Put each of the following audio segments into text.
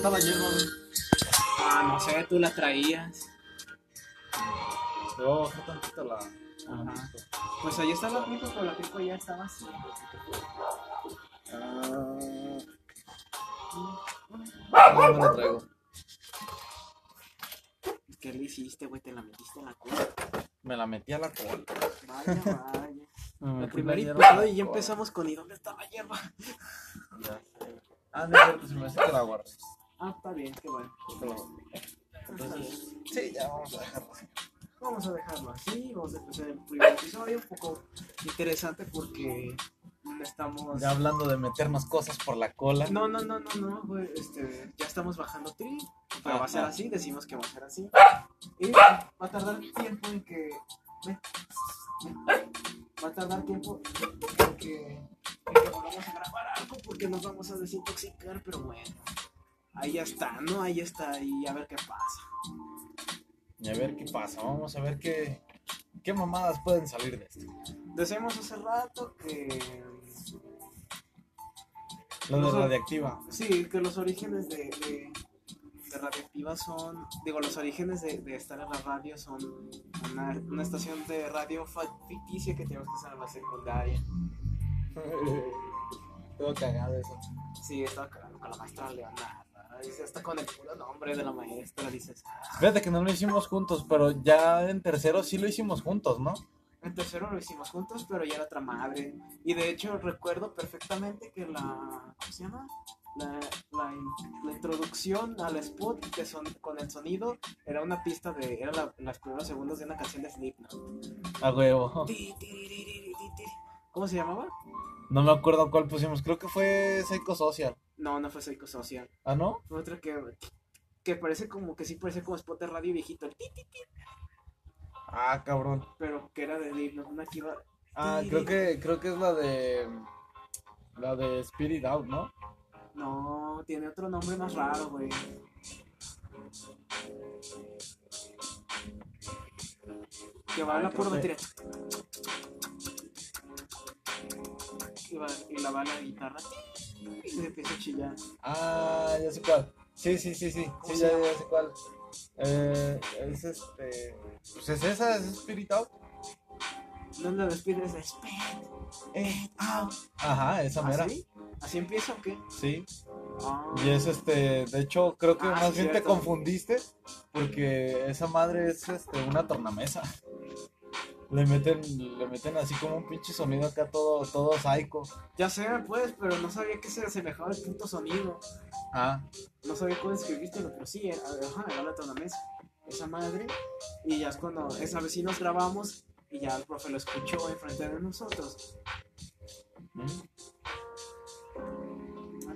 está la hierba, güey? Ah, no sé, tú la traías. A bajar tantito la. Ajá. Pues ahí está la pipa, pero la pipa ya está vacía. Ah. No me la traigo. ¿Qué le hiciste, güey? ¿Te la metiste en la cola? Me la metí a la cola. Vaya, vaya. Me El primer y ya empezamos con ¿y dónde está la hierba? Ya sé. Ah, no, es cierto, se me hace que la guardes. Ah, está bien, qué bueno. Entonces, sí, ya vamos a dejarlo así. Vamos a dejarlo así, vamos a empezar el primer episodio, un poco interesante porque estamos... Ya hablando de meternos cosas por la cola. No, no, no, no, no, este, ya estamos bajando tri, pero va a ser así, decimos que va a ser así. Y va a tardar tiempo en que... Va a tardar tiempo en que, en que volvamos a grabar algo porque nos vamos a desintoxicar, pero bueno. Ahí ya está, ¿no? Ahí está, y a ver qué pasa. Y a ver qué pasa. Vamos a ver qué, qué mamadas pueden salir de esto. Decíamos hace rato que... Lo de Nosotros- radiactiva. Sí, que los orígenes de, de, de Radioactiva son, digo, los orígenes de, de estar en la radio son una, una estación de radio ficticia que teníamos que hacer en la secundaria. Todo cagado eso. Sí, estaba cagando con la maestra Leonardo. Hasta con el puro nombre de la maestra, dices, ah. Fíjate que no lo hicimos juntos, pero ya en tercero sí lo hicimos juntos, ¿no? En tercero lo hicimos juntos, pero ya era otra madre. Y de hecho recuerdo perfectamente que la, ¿cómo se llama? La, la, in- la introducción al spot que son, con el sonido era una pista de, era la- los primeros segundos de una canción de Slipknot. A huevo. ¿Cómo se llamaba? No me acuerdo cuál pusimos. Creo que fue Psychosocial. No, no fue Psychosocial. ¿Ah, no? Fue otra que, que parece como que sí parece como spot de radio viejito, el ti, ti, ti, Ah, cabrón. pero que era de una que iba. Ah, creo que, creo que es la de. La de Spirit Out, ¿no? No, tiene otro nombre más raro, güey. Que va a Ay, la pura batería. Y, va, y la va la guitarra. Y se empieza a chillar. Ah, ya sé cuál. Sí, sí, sí, sí. ¿Cómo Sí, ya, ya sé cuál. Eh, es este. Pues es esa, es Spirit Out. No la despides, es Eh, out. Ajá, esa mera. ¿Así? ¿Así empieza o qué? Sí. Ah, Y es este. De hecho, creo que Ah, más bien te confundiste. Porque esa madre es este, una tornamesa. Le meten, le meten así como un pinche sonido acá todo, todo psycho. Ya sé, pues, pero no sabía que se asemejaba el puto sonido. Ah, No sabía cómo describírtelo, pero sí, era, ajá, era la tornamesa. Esa madre. Y ya es cuando esa vez sí nos grabamos y ya el profe lo escuchó enfrente de nosotros. mm,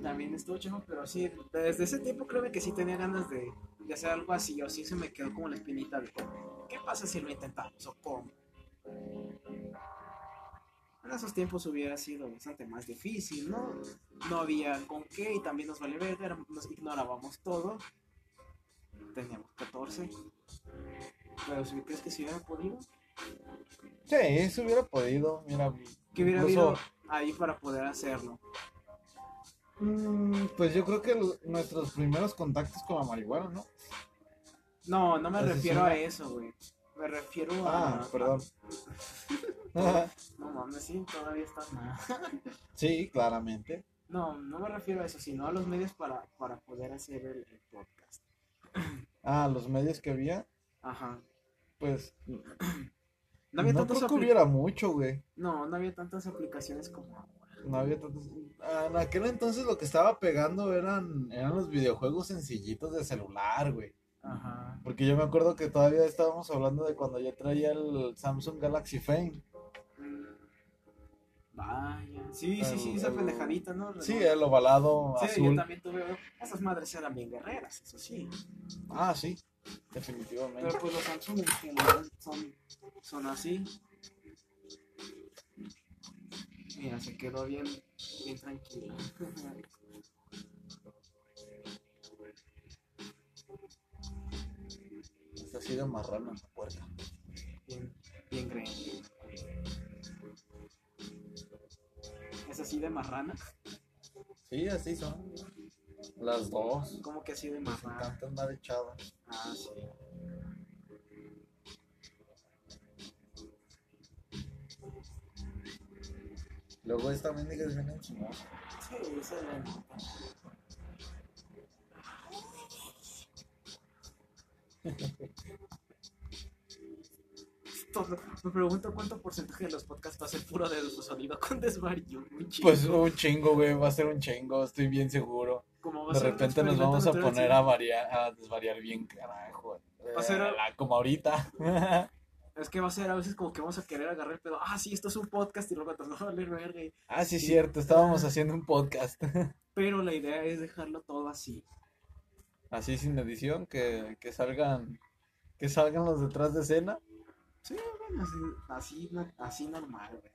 También estuvo chido, pero sí, desde ese tiempo creo que sí tenía ganas de, de hacer algo así, o sí se me quedó como la espinita de ¿qué pasa si lo intentamos o cómo? En esos tiempos hubiera sido bastante más difícil, ¿no? No había con qué y también nos vale ver, era- nos ignorábamos todo. Teníamos 14. Pero si crees que si hubiera podido, Sí, se hubiera podido. Mira, ¿qué hubiera incluso- habido ahí para poder hacerlo? Mm, Pues yo creo que nuestros primeros contactos con la marihuana, ¿no? No, no me refiero a eso, güey. Me refiero a. Ah, perdón. No mames, sí, todavía está. sí, claramente. No, no me refiero a eso, sino a los medios para, para poder hacer el, el podcast. Ah, los medios que había, Ajá. pues No no, había, creo tantas que hubiera mucho, güey. no, no había tantas aplicaciones como ahora. No había tantos. Ah, En aquel entonces lo que estaba pegando eran, eran los videojuegos sencillitos de celular, güey. Ajá. Porque yo me acuerdo que todavía estábamos hablando de cuando yo traía el Samsung Galaxy Fame. Vaya. Sí, sí, sí, esa el- pendejadita, ¿no? Sí, el ovalado Sí, yo azul. también tuve. Esas madres eran bien guerreras, eso sí. Ah, sí, definitivamente. Pero pues los Samsung en general son, son así. Mira, se quedó bien, bien tranquila. Así de marrano esa puerta. bien, bien grande. ¿Es así de marrana? Sí, así son. Las dos. ¿Cómo que así de Pues mamá? tantas mal echadas. Ah, sí. Luego esta mendiga es bien encimosa. Sí, esa es la Me pregunto cuánto porcentaje de los podcasts va a ser puro de su sonido con desvarío. Muy chido. Pues un chingo, güey, va a ser un chingo, estoy bien seguro. Como De un repente nos vamos a poner a variar, a desvariar bien, carajo. Va a ser- Eh, como ahorita. Es que va a ser a veces como que vamos a querer agarrar el pedo. Ah, sí, esto es un podcast y luego te va a valer verga. y- ah, sí, Sí. cierto, estábamos haciendo un podcast. Pero la idea es dejarlo todo así. Así sin edición, que, que salgan, que salgan los detrás de escena. Sí, bueno, así, así, no- así normal, güey.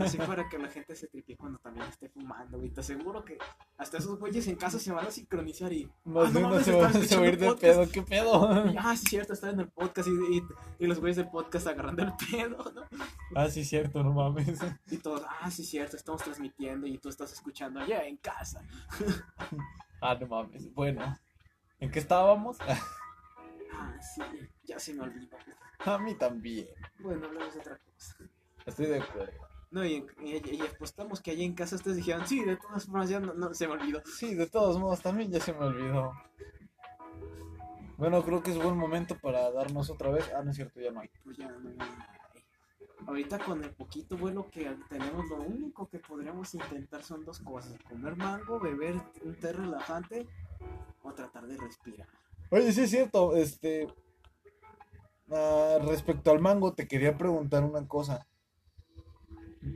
Así para que la gente se tripie cuando también esté fumando, güey. Te aseguro que hasta esos güeyes en casa se van a sincronizar y. Más Ah, no mames, se va están a subir de pedo, ¿qué pedo? y, ah, sí, cierto, están en el podcast y, y, y los güeyes del podcast agarrando el pedo, ¿no? Ah, sí, cierto, no mames. Y todos, ah, sí, cierto, estamos transmitiendo y tú estás escuchando allá en casa. Ah, no mames. Bueno, ¿en qué estábamos? Ah, sí, ya se me olvidó. A mí también. Bueno, hablemos de otra cosa. Estoy de acuerdo. No, y, y, y apostamos que allá en casa ustedes dijeron, sí, de todas formas ya no, no se me olvidó. Sí, de todos modos, también ya se me olvidó. Bueno, creo que es buen momento para darnos otra vez. Ah, no es cierto, ya no hay. Pues ya no hay. Ahorita con el poquito vuelo que tenemos, lo único que podríamos intentar son dos cosas: comer mango, beber un té relajante o tratar de respirar. Oye, sí es cierto, este... ah, respecto al mango, te quería preguntar una cosa.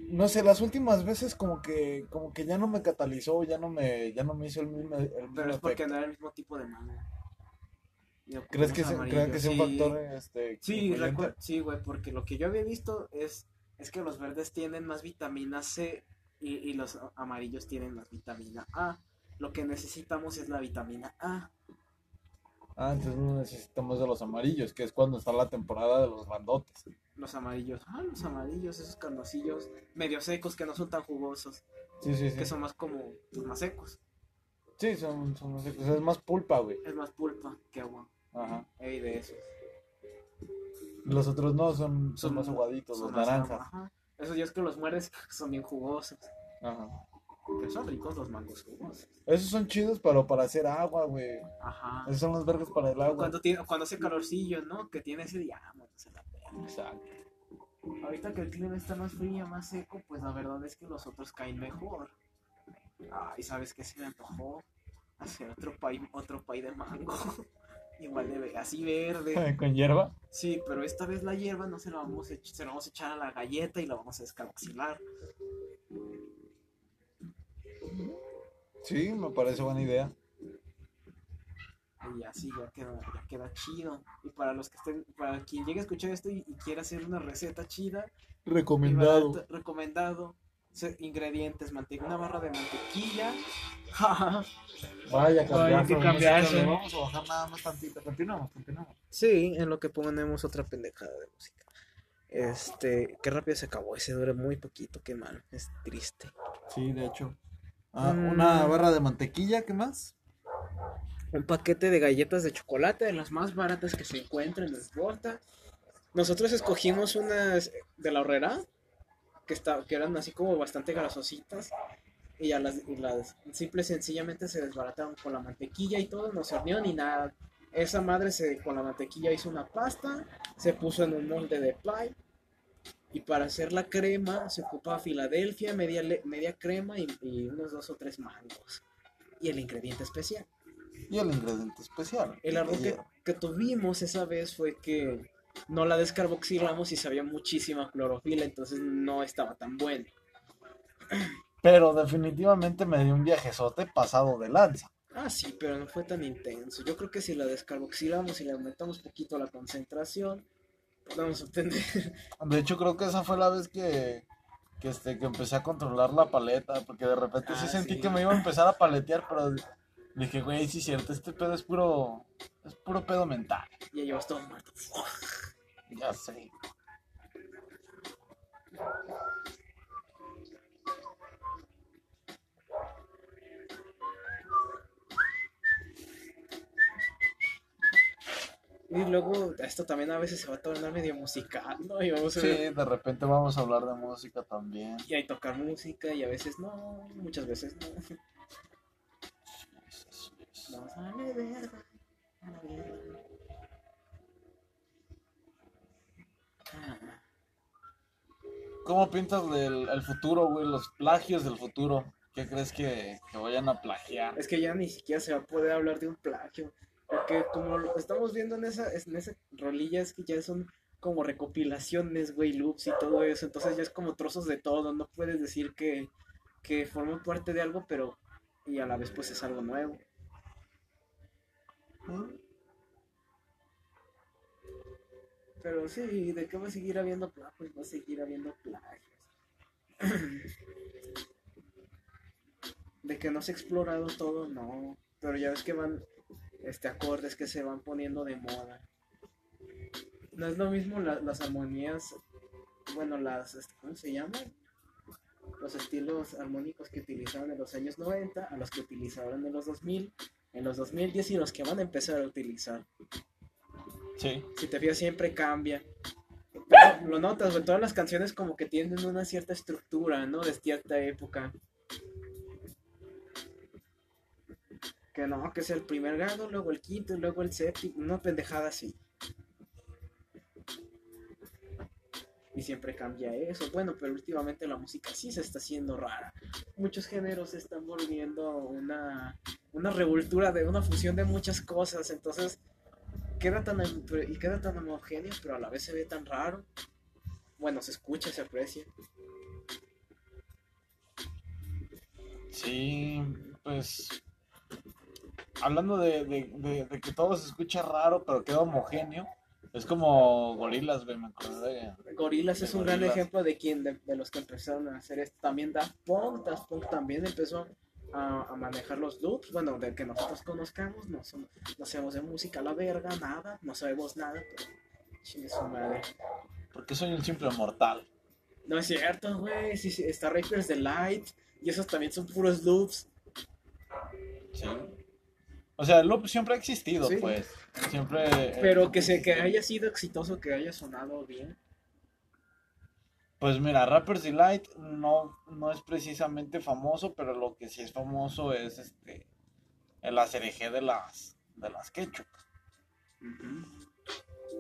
No sé, las últimas veces como que, como que ya no me catalizó, ya no me, ya no me hizo el mismo, el mismo Pero es porque no era el mismo tipo de mango. Y ¿Crees que, ocupamos se- ¿crees que sea un factor, este, Sí, sí, güey, porque lo que yo había visto es, es que los verdes tienen más vitamina C y, y los amarillos tienen más vitamina A. Lo que necesitamos es la vitamina A. Ah, entonces no necesitamos de los amarillos, que es cuando está la temporada de los grandotes. Los amarillos, ah, los amarillos, esos carnosillos medio secos que no son tan jugosos, Sí, sí, sí. que son más como pues, más secos. Sí, son, son, más- es más pulpa, güey. Es más pulpa que agua. Ajá. Ey, de esos. Los otros no, son, son más aguaditos, son los naranjas. ajá. Esos ya es que los mueres son bien jugosos. Ajá. Que son ricos los mangos. Esos son chidos, pero para hacer agua, güey. Ajá. Esos son los verdes para el agua. Cuando, tiene, cuando hace calorcillo, ¿no? Que tiene ese día, ah, se la pela. Exacto. Ahorita que el clima está más frío, más seco, pues la verdad es que los otros caen mejor. Ay, ¿sabes qué se me antojó? Hacer otro pay, otro pay de mango. Igual de así verde. ¿Con hierba? Sí, pero esta vez la hierba no se la vamos a, se la vamos a echar a la galleta y la vamos a descarboxilar. Sí, me parece buena idea. Y así ya queda, ya queda chido. Y para los que estén, para quien llegue a escuchar esto y, y quiera hacer una receta chida, Recomendado. recomendado. Ingredientes, una barra de mantequilla. Vaya, que cambiarse. Vamos a bajar nada más tantito. Continuamos, continuamos. Sí, en lo que ponemos otra pendejada de música. Este, qué rápido se acabó, ese dura muy poquito, qué mal, es triste. Sí, de hecho. Ah, Mm. Una barra de mantequilla, ¿qué más? Un paquete de galletas de chocolate, de las más baratas que se encuentran en Volta. Nosotros escogimos unas de la horrera, que, está, que eran así como bastante grasositas. Y ya las, y las simple y sencillamente se desbarataron con la mantequilla y todo, no se horneó ni nada. Esa madre se, con la mantequilla hizo una pasta, se puso en un molde de pie. Y para hacer la crema se ocupa Filadelfia, media, media crema y, y unos dos o tres mangos. Y el ingrediente especial. Y el ingrediente especial. El error que, que tuvimos esa vez fue que no la descarboxilamos y sabía muchísima clorofila, entonces no estaba tan bueno. Pero definitivamente me dio un viajezote pasado de lanza. Ah, sí, pero no fue tan intenso. Yo creo que si la descarboxilamos y le aumentamos poquito la concentración, podemos obtener. De hecho, creo que esa fue la vez que, que, este, que empecé a controlar la paleta, porque de repente sí Ah, sentí sí. que me iba a empezar a paletear, pero dije, güey, sí es cierto, este pedo es puro, es puro pedo mental. ya llevas todo muerto. Ya sé. Y luego esto también a veces se va a tornar medio musical, ¿no? Y vamos a Sí, ver- de repente vamos a hablar de música también. y hay tocar música y a veces no, muchas veces no. Verga, verga. Ah, ¿Cómo pintas el, el futuro, güey? Los plagios del futuro. ¿Qué crees que, que vayan a plagiar? Es que ya ni siquiera se va a poder hablar de un plagio. Porque como lo estamos viendo en esa, en esa rolilla, es que ya son como recopilaciones, güey, loops y todo eso. Entonces ya es como trozos de todo. No puedes decir que, que forma parte de algo, pero y a la vez pues es algo nuevo. Pero sí, ¿de qué va a seguir habiendo plagios? Va a seguir habiendo plagios. De que no se ha explorado todo, no. Pero ya ves que van este acordes que se van poniendo de moda. No es lo mismo la- las armonías, bueno, las, este, ¿cómo se llaman? Los estilos armónicos que utilizaban en los años 90 a los que utilizaron en los 2000, en los 2010 y los que van a empezar a utilizar. Sí. Si te fijas, siempre cambia. Pero lo notas, todas las canciones como que tienen una cierta estructura, ¿no? De cierta época. Que no, que es el primer grado, luego el quinto, luego el séptimo, una pendejada así. Y siempre cambia eso. Bueno, pero últimamente la música sí se está haciendo rara. Muchos géneros se están volviendo una, una revoltura de una fusión de muchas cosas. Entonces, queda tan y queda tan homogéneo, pero a la vez se ve tan raro. Bueno, se escucha, se aprecia. Sí, pues. Hablando de, de, de- de que todo se escucha raro, pero queda homogéneo. Es como gorilas, güey, me acordé De es un gran ejemplo de quien de, de los que empezaron a hacer esto. También Daft Punk, Daft Punk también empezó a, a manejar los loops. Bueno, de que nosotros conozcamos, no, somos, no sabemos de música a la verga, nada, no sabemos nada, pero chingue su madre. Porque soy un simple mortal. No es cierto, güey. Sí, sí, está Rapers Delight y esos también son puros loops. Sí. O sea, el loop siempre ha existido, Sí. pues. Siempre. eh, Pero que, se, que haya sido exitoso, que haya sonado bien. Pues mira, Rappers Delight no, no es precisamente famoso, pero lo que sí es famoso es este el ACRG de las de las ketchup.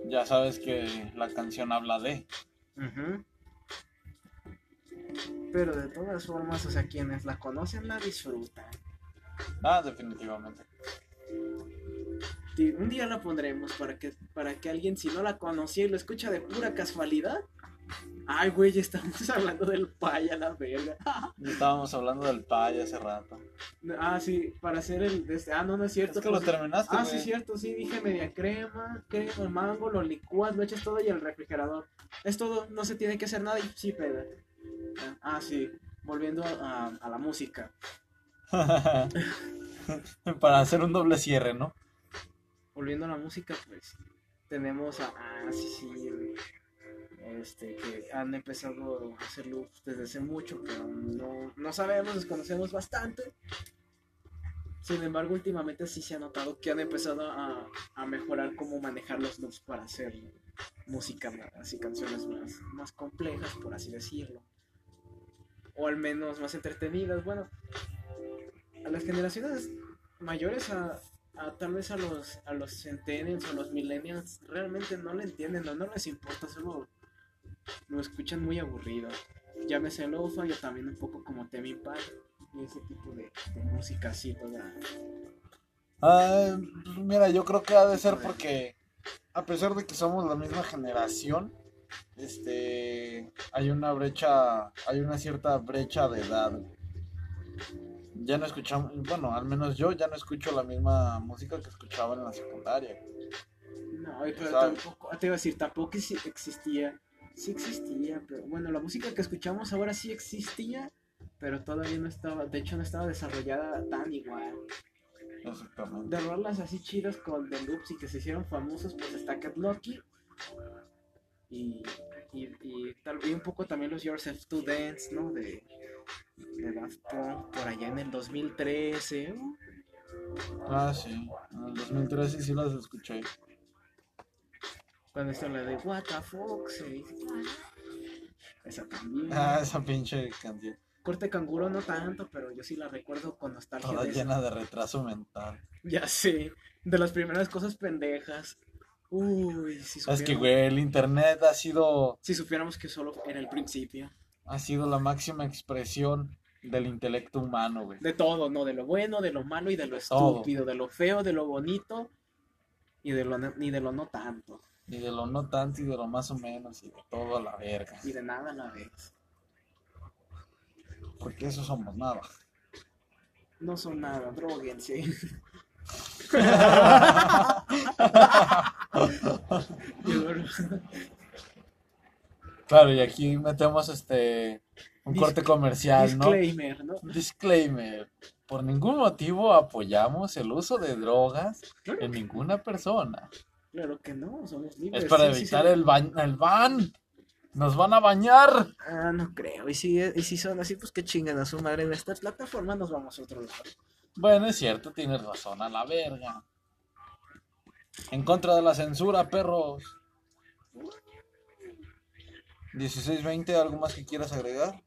Ya sabes que la canción habla de. Ujú. Pero de todas formas, o sea, quienes la conocen la disfrutan. Ah, definitivamente. Un día la pondremos para que, para que alguien, si no la conocía y lo escucha de pura casualidad. Ay, güey, ya estamos hablando del paya, la verga. Ya estábamos hablando del pay hace rato. Ah, sí, para hacer el. de este- Ah, no, no es cierto. Es que lo pues- terminaste, Ah, güey. sí, cierto, sí, dije media crema, crema, mango, lo licúas, lo echas todo y el refrigerador. Es todo, no se tiene que hacer nada y sí pega. Ah, sí, volviendo a, a la música. Para hacer un doble cierre, ¿no? Volviendo a la música, pues tenemos a. Ah, sí, sí. Este, que han empezado a hacer loops desde hace mucho, pero no, no sabemos, desconocemos bastante. Sin embargo, últimamente sí se ha notado que han empezado a, a mejorar cómo manejar los loops para hacer música más, así canciones más, más complejas, por así decirlo. O al menos más entretenidas. Bueno, a las generaciones mayores, a, a tal vez a los, a los centennials o los millennials, realmente no le entienden o no les importa, solo lo escuchan muy aburrido. Llámese lo-fi o también un poco como Temi Impala y ese tipo de, de música así toda. Ah, mira, yo creo que ha de ser porque a pesar de que somos la misma generación, este, hay una brecha, hay una cierta brecha de edad. Ya no escuchamos, bueno, al menos yo ya no escucho la misma música que escuchaba en la secundaria. No, pero ¿Sabes? tampoco, te iba a decir, tampoco existía. Sí existía, pero bueno, la música que escuchamos ahora sí existía, pero todavía no estaba, de hecho no estaba desarrollada tan igual. Exactamente. de rolas así chidas con The Loops y que se hicieron famosos, pues está Cat Lucky y, y, y, tal, y un poco también los Yourself to Dance, ¿no? De, de Daft Punk por allá en el 2013. ¿no? Ah, sí, en el 2013 sí las escuché. Cuando está la de What the dice, Esa también. Ah, esa pinche canción. Corte canguro no tanto, pero yo sí la recuerdo con nostalgia. Toda de esa. llena de retraso mental. Ya sé, de las primeras cosas pendejas. Uy, si Es que, supiéramos, güey, el internet ha sido, si supiéramos que solo era el principio. Ha sido la máxima expresión del intelecto humano, güey. De todo, ¿no? De lo bueno, de lo malo y de lo Todo. estúpido, de lo feo, de lo bonito y de lo, ni de lo no tanto. Y de lo no tanto y de lo más o menos y de todo a la verga. Y de nada a la vez. Porque eso somos nada. No son nada, droguense. Claro, y aquí metemos este un corte comercial, ¿no? Disclaimer, ¿no? Disclaimer. Por ningún motivo apoyamos el uso de drogas Claro, en ninguna persona. claro que no, somos libres. Es para sí, evitar sí. el, ba- el ban. Nos van a bañar. Ah, no creo. Y si, y si son así, pues que chingan a su madre en esta plataforma, nos vamos a otro lado. Bueno, es cierto, tienes razón, a la verga. En contra de la censura, perros. 1620, ¿algo más que quieras agregar?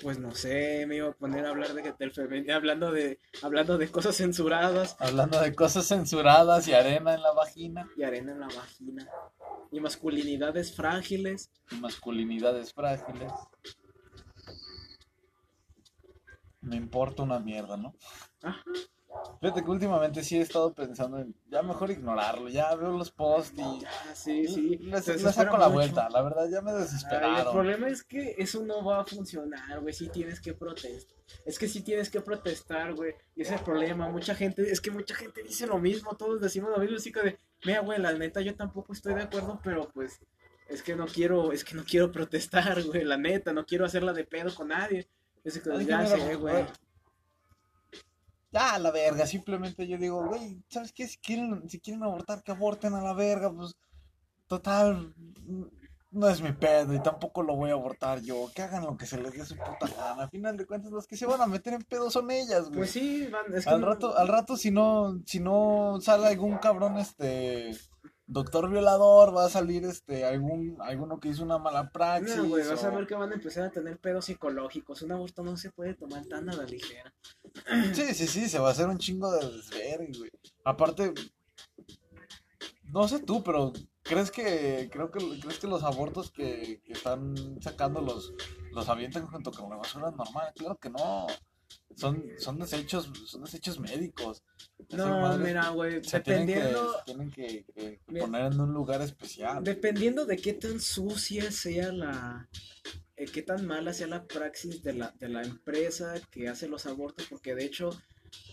Pues no sé, me iba a poner a hablar de del femenino, hablando de, hablando de cosas censuradas Hablando de cosas censuradas y arena en la vagina y arena en la vagina. Y masculinidades frágiles. y masculinidades frágiles. Me importa una mierda, ¿no? Ajá. Fíjate que últimamente sí he estado pensando en ya mejor ignorarlo, ya veo los posts y Ah, sí, sí. les, saco la mucho. vuelta, la verdad ya me Ay, el desesperaron. problema es que eso no va a funcionar, güey. Si tienes que protestar. Es que sí tienes que protestar, güey. Y ese es el problema. Mucha gente, es que mucha gente dice lo mismo. Todos decimos lo mismo. Así que de, mira, güey, la neta, yo tampoco estoy de acuerdo, pero pues. Es que no quiero, es que no quiero protestar, güey. La neta, no quiero hacerla de pedo con nadie. Es que, ya sé, güey. Ya, a la verga, simplemente yo digo, güey, ¿sabes qué? Si quieren, si quieren abortar, que aborten a la verga, pues, total, no es mi pedo y tampoco lo voy a abortar yo, que hagan lo que se les dé su puta gana, al final de cuentas los que se van a meter en pedo son ellas, güey. Pues sí, van, es que Al rato, al rato si no, si no sale algún cabrón, este, doctor violador, va a salir, este, algún, alguno que hizo una mala praxis, No, güey, vas a ver que van a empezar a tener pedos psicológicos. Un aborto no se puede tomar tan a la ligera. Sí, sí, sí, se va a hacer un chingo de desvergue, güey. Aparte, no sé tú, pero ¿crees que, creo que, crees que los abortos que, que están sacando los, los avientan junto con la basura normal? Claro que no. Son, son desechos, son desechos médicos. No, mira, güey, tienen que, dependiendo, se tienen que, que- que Mira. poner en un lugar especial. dependiendo de qué tan sucia sea la, eh, qué tan mala sea la praxis de la, de la empresa que hace los abortos, porque de hecho,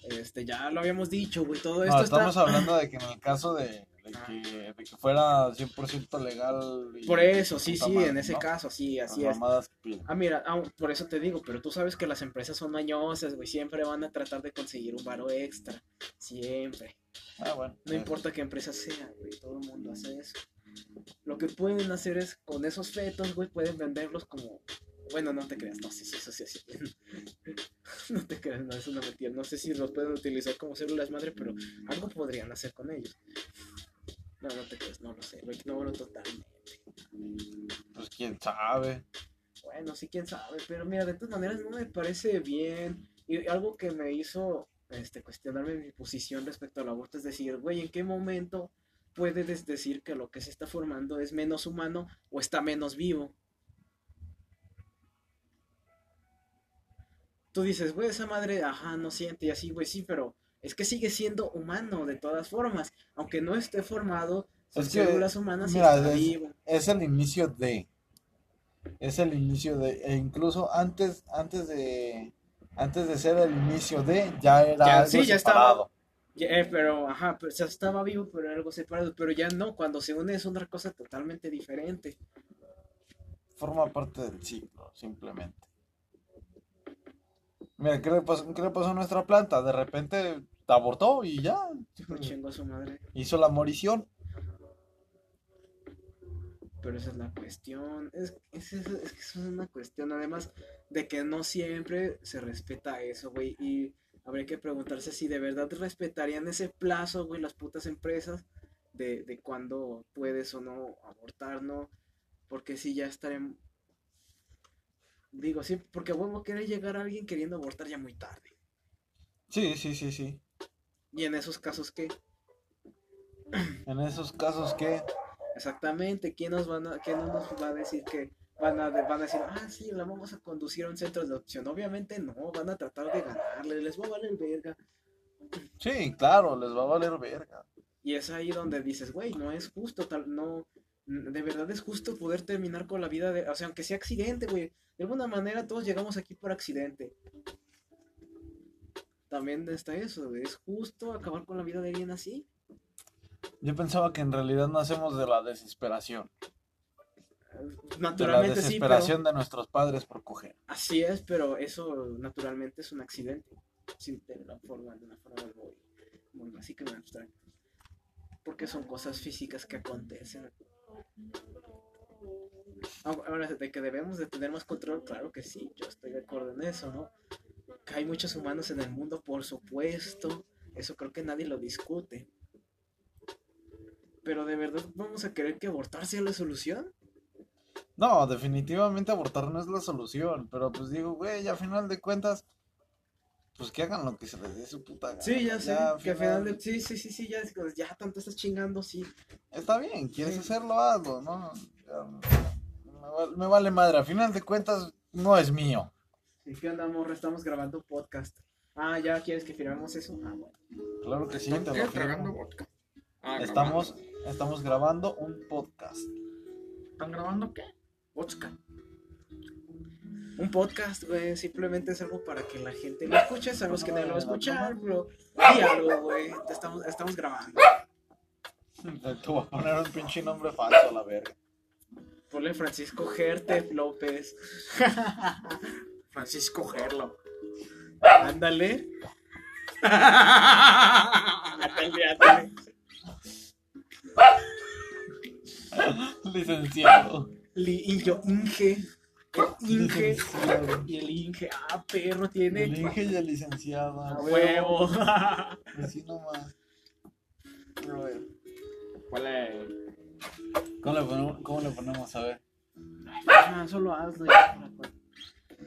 este, ya lo habíamos dicho, güey, todo esto No, está... estamos hablando de que en el caso de, de que, de que fuera 100% legal. y Por eso, sí, sí, madre, en ese ¿no? caso, sí, Las así es. que. Ah, mira, ah, por eso te digo, pero tú sabes que las empresas son mañosas, güey, siempre van a tratar de conseguir un varo extra, siempre. Ah, bueno. No eh, importa qué empresa sea, güey, todo el mundo hace eso. Lo que pueden hacer es, con esos fetos, güey, pueden venderlos como... Bueno, no te creas, no sé si eso sí así. no te creas, no, es una mentira. No sé si los pueden utilizar como células madre, pero algo podrían hacer con ellos. No, no te creas, no lo sé, lo ignoro totalmente. Pues quién sabe. Bueno, sí, quién sabe, pero mira, de todas maneras no me parece bien. Y algo que me hizo este, cuestionarme mi posición respecto al aborto es decir, güey, ¿en qué momento puedes decir que lo que se está formando es menos humano o está menos vivo? Tú dices, güey, esa madre, ajá, no siente y así, güey, sí, pero es que sigue siendo humano de todas formas. Aunque no esté formado, Es que, células humanas y mira, está es- vivo. Es el inicio de. Es el inicio de. E incluso antes, antes de. Antes de ser el inicio de, ya era Ya, algo sí, ya estaba- separado. Ya, eh, pero, ajá, pero, o sea, estaba vivo, pero era algo separado. Pero ya no, cuando se une es otra cosa totalmente diferente. Forma parte del ciclo, simplemente. Mira, ¿qué le pasó, qué le pasó a nuestra planta? De repente abortó y ya. Chingo a su madre. Hizo la morición. Pero esa es la cuestión. Es, es, es- es que eso es una cuestión, además de que no siempre se respeta eso, güey. Y habría que preguntarse si de verdad respetarían ese plazo, güey, las putas empresas de, de cuándo puedes o no abortar, ¿no? Porque si ya estaré... Digo, sí, porque huevo quiere llegar a alguien queriendo abortar ya muy tarde. Sí, sí, sí, sí. Y en esos casos, ¿qué? En esos casos que... Exactamente, ¿quién nos, van a, quién no nos va a decir que van a, van a decir, ah, sí, la vamos a conducir a un centro de adopción? Obviamente no, van a tratar de ganarle, les va a valer verga. Sí, claro, les va a valer verga. Y es ahí donde dices, güey, no es justo, tal, no, de verdad es justo poder terminar con la vida de, o sea, aunque sea accidente, güey, de alguna manera todos llegamos aquí por accidente. También está eso, güey, es justo acabar con la vida de alguien así. Yo pensaba que en realidad nacemos de la desesperación. De la Naturalmente sí, pero desesperación de nuestros padres por coger. así es, pero eso naturalmente es un accidente. Sin de una forma, de una forma muy, muy básica y muy abstracta. Porque son cosas físicas que acontecen. Ah, Ahora, de que debemos de tener más control, claro que sí, yo estoy de acuerdo en eso, ¿no? Que hay muchos humanos en el mundo, por supuesto, eso creo que nadie lo discute. Pero de verdad vamos a querer que abortar sea la solución. No, definitivamente abortar no es la solución. Pero pues digo, güey, a final de cuentas, pues que hagan lo que se les dé su puta gana. Sí, ya sé, al que al final de... Sí, sí, sí, sí, ya, ya tanto estás chingando, sí. Está bien, quieres Sí. hacerlo, hazlo, ¿no? Ya, Me, me vale madre, a final de cuentas no es mío. ¿Y qué onda, morra? Estamos grabando un podcast. Ah, ¿ya quieres que firmemos eso? Ah, bueno. Claro que sí, te lo firmo. ¿Tragando vodka? Ah, Estamos, grabando. estamos grabando un podcast. ¿Están grabando qué? Vodka. Un podcast, güey, simplemente es algo para que la gente lo escuche. Sabemos que no lo va a escuchar, pero di algo, güey. Estamos, estamos grabando. Te voy a poner un pinche nombre falso a la verga. Ponle Francisco Gerte López. Francisco Gerlo. Ándale. ándale, ándale. Licenciado. Li- y yo, Inge. El Inge. Y el Inge. Ah, perro, tiene. El Inge y el licenciado. A huevo. Así nomás. A ver. ¿Cuál es? ¿Cómo le, ponemos, ¿Cómo le ponemos? A ver. Ah, solo hazlo. para-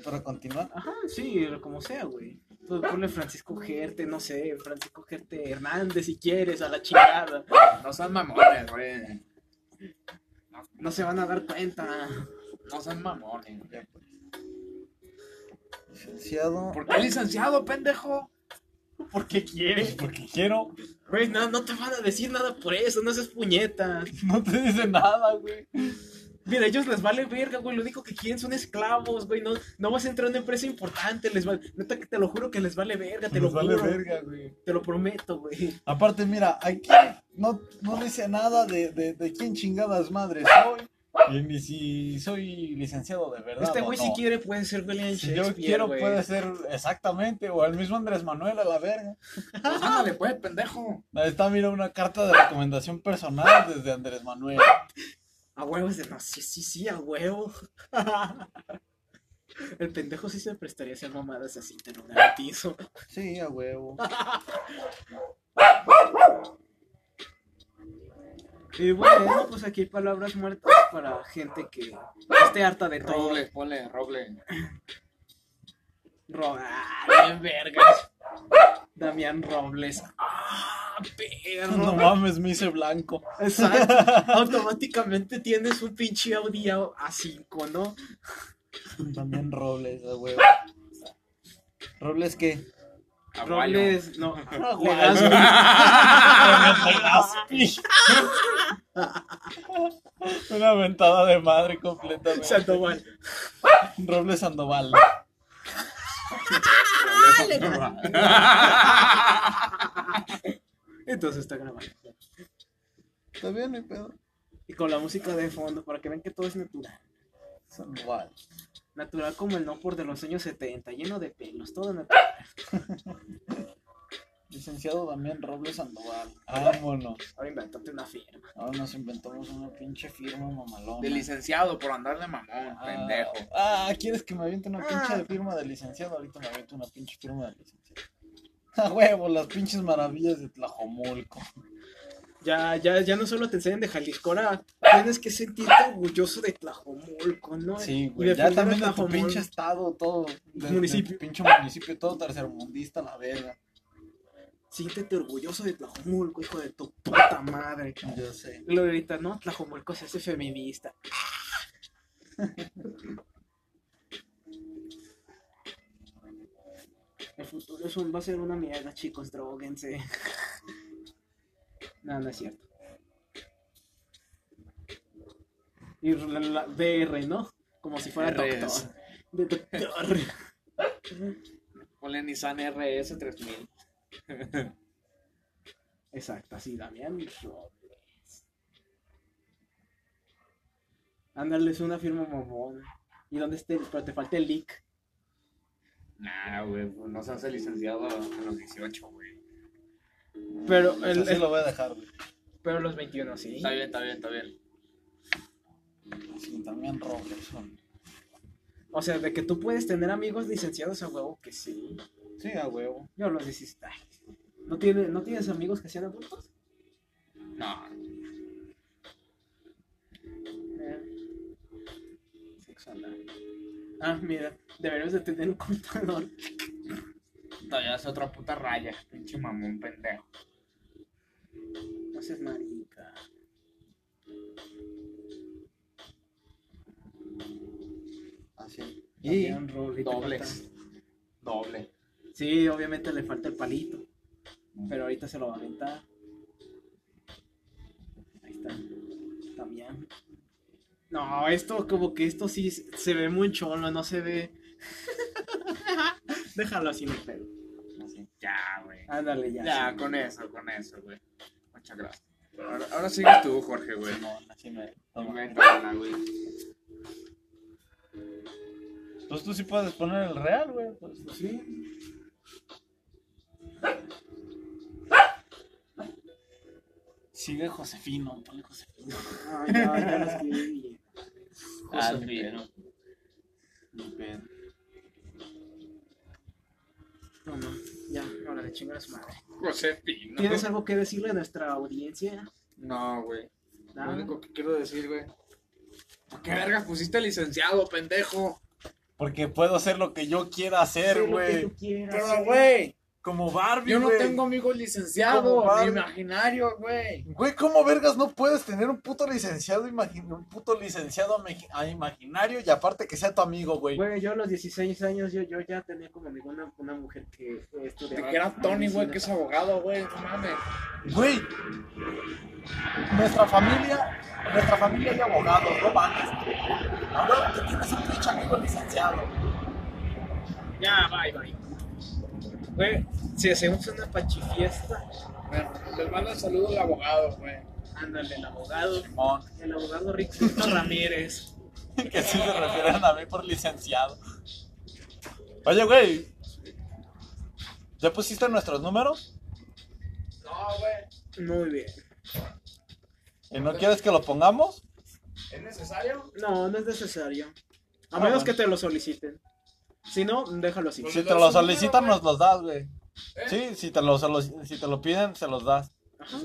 Para continuar. Ajá, sí, como sea, güey. Tú ponle Francisco Gerte, no sé, Francisco Gerte Hernández si quieres, a la chingada. No sean mamones, güey. No se van a dar cuenta. No sean mamones. Pues. Licenciado. ¿Por qué licenciado, pendejo? Porque Pues quiere. porque quiero. Güey, no, no te van a decir nada por eso, no seas puñeta. No te dice nada, güey. Mira, a ellos les vale verga, güey. Lo único que quieren son esclavos, güey. No, no vas a entrar en una empresa importante, les vale. Neta que te lo juro que les vale verga, te Nos lo vale juro. verga, güey. Te lo prometo, güey. Aparte, mira, aquí no, no dice nada de, de, de quién chingadas madre soy. Y ni si soy licenciado de verdad. Este güey no. si quiere puede ser William Si Shakespeare, yo quiero, güey. puede ser exactamente. O el mismo Andrés Manuel a la verga. Pues ándale, pues, pendejo. Ahí está, mira, una carta de recomendación personal desde Andrés Manuel. A huevo es de no, sí, sí, sí, a huevo. El pendejo sí se prestaría a hacer mamadas así, te lo garantizo. Sí, a huevo. Y bueno, pues aquí hay palabras muertas para gente que esté harta de todo. Roble, ponle, roble. Ro- bien vergas. Damián Robles. Ah, perro. No mames, me hice blanco. Exacto. Automáticamente tienes un pinche audio A5, ¿no? También Robles, a huevo. ¿Robles qué? Aguayo. Robles, no. Legazpi. Una ventada de madre completamente. Sandoval. Robles Sandoval. Entonces está grabando. Está bien, mi pedo. Y con la música de fondo para que vean que todo es natural. Sandoval. Natural como el no por de los años 70, lleno de pelos, todo natural. Licenciado Damián Robles Sandoval. Vámonos. Ahora inventate una firma. Ahora nos inventamos una pinche firma mamalona. De licenciado por andar de mamón, Ah, pendejo. Ah, ¿quieres que me aviente una pinche Ah. de firma de licenciado? Ahorita me aviento una pinche firma de licenciado. A huevo, las pinches maravillas de Tlajomulco. Ya, ya, ya no solo te enseñan de Jalisco, ahora tienes que sentirte orgulloso de Tlajomulco, ¿no? Sí, güey. Ya también de tu pinche estado, todo. de- de Municipio. tu pinche municipio, todo tercermundista, la verga. Siéntete orgulloso de Tlajomulco, hijo de tu puta madre. Yo sé. Luego ahorita, no, Tlajomulco se hace feminista. El futuro es un- va a ser una mierda, chicos, droguense. No, no es cierto. Y la, la- DR, ¿no? Como si fuera RS. doctor. De doctor. Ponle Nissan RS 3000. Exacto, así, Damián Robles. Ándale, es una firma mamón. ¿Y dónde esté? Pero te falta el leak. Nah, güey, pues no se hace licenciado a los 18, güey. Pero Eso el- lo voy a dejar, güey. Pero los 21, sí. Está bien, está bien, está bien. Sí, también Robertson. O sea, de que tú puedes tener amigos licenciados a huevo, que sí. Sí, a huevo. Yo los 16. ay, ¿No, tiene, ¿No tienes amigos que sean adultos? No, Eh. Sexo anal. Ah, mira, deberíamos de tener un contador. Todavía es otra puta raya. Pinche mamón pendejo. No seas marica. Así. Y Damián Robles, te Doble. Sí, obviamente le falta el palito. Pero ahorita se lo va a aventar. Ahí está. También. No, esto como que esto sí se ve muy cholo, no se ve. Déjalo así, no así. Ya, güey. Ándale ya. Ya, con eso, con eso, güey. Muchas gracias. Ahora, ahora sigues tú, Jorge, güey. No, así me. toma. Güey. Pues tú sí puedes poner el real, güey. Pues, Sí. sigue Josefino, ponle Josefino. Ah, ya, ya lo escribí. Ah, bien. Ni pedo. No, no, chingar a su madre. Josefino. ¿Tienes algo que decirle a nuestra audiencia? No, güey. Lo único que quiero decir, güey. ¿Por qué verga pusiste licenciado, pendejo? Porque puedo hacer lo que yo quiera hacer, güey. Pero, güey, Como Barbie, yo no tengo amigos licenciados, ni imaginarios, güey. Güey, ¿cómo vergas no puedes tener un puto licenciado imagi- un puto licenciado a imaginario y aparte que sea tu amigo, güey? Güey, yo a los 16 años, yo, yo ya tenía como amigo una, una mujer que estudiaba. que era Tony, güey, que es abogado, güey. No mames. Güey, nuestra familia, nuestra familia de abogados, no mames. Ahora que tienes un pinche amigo licenciado. Ya, bye, bye. Güey, si hacemos una pachifiesta, Bueno, les mando saludos al abogado, güey. ándale, el abogado, Simón, el abogado Rick Silva Ramírez. que sí se refieren a mí por licenciado. Oye, güey. ¿Ya pusiste nuestros números? No, güey. Muy bien. ¿Y no quieres que lo pongamos? ¿Es necesario? No, no es necesario. A Ah, menos bueno. que te lo soliciten. Si no, déjalo así. Pues- Si te lo solicitan, nos los das, güey. ¿Eh? Sí, si te lo, si te lo piden, se los das. Ajá.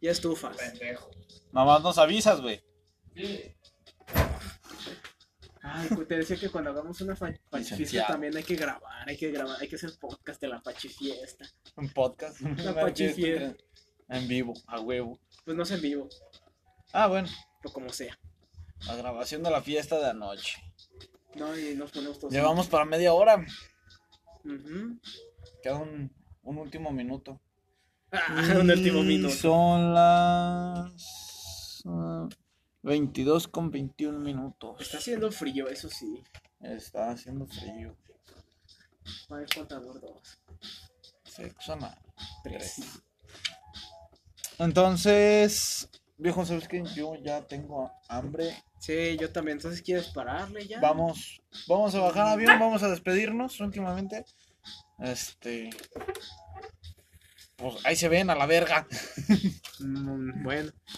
Ya estufas. pendejo. Nomás nos avisas, güey. Sí. Ay, pues te decía que cuando hagamos una pachifiesta también hay que grabar, hay que grabar, hay que hacer podcast de la pachifiesta. Un podcast. Una pachifiesta. En vivo, a huevo. Pues no es en vivo, Ah, bueno. o como sea. La grabación de la fiesta de anoche. No, y nos ponemos todos. Llevamos para media hora. Queda un, un último minuto. Ah, un último minuto. Son las ah, 22 con 21 minutos. Está haciendo frío, eso sí. Está haciendo frío. Va el contador 2. Sexo anal. 3. Entonces, viejo, ¿sabes qué? Yo ya tengo hambre. Sí, yo también. Entonces, ¿quieres pararle ya? Vamos, vamos a bajar avión, vamos a despedirnos últimamente. Este. Pues ahí se ven a la verga. Mm, bueno,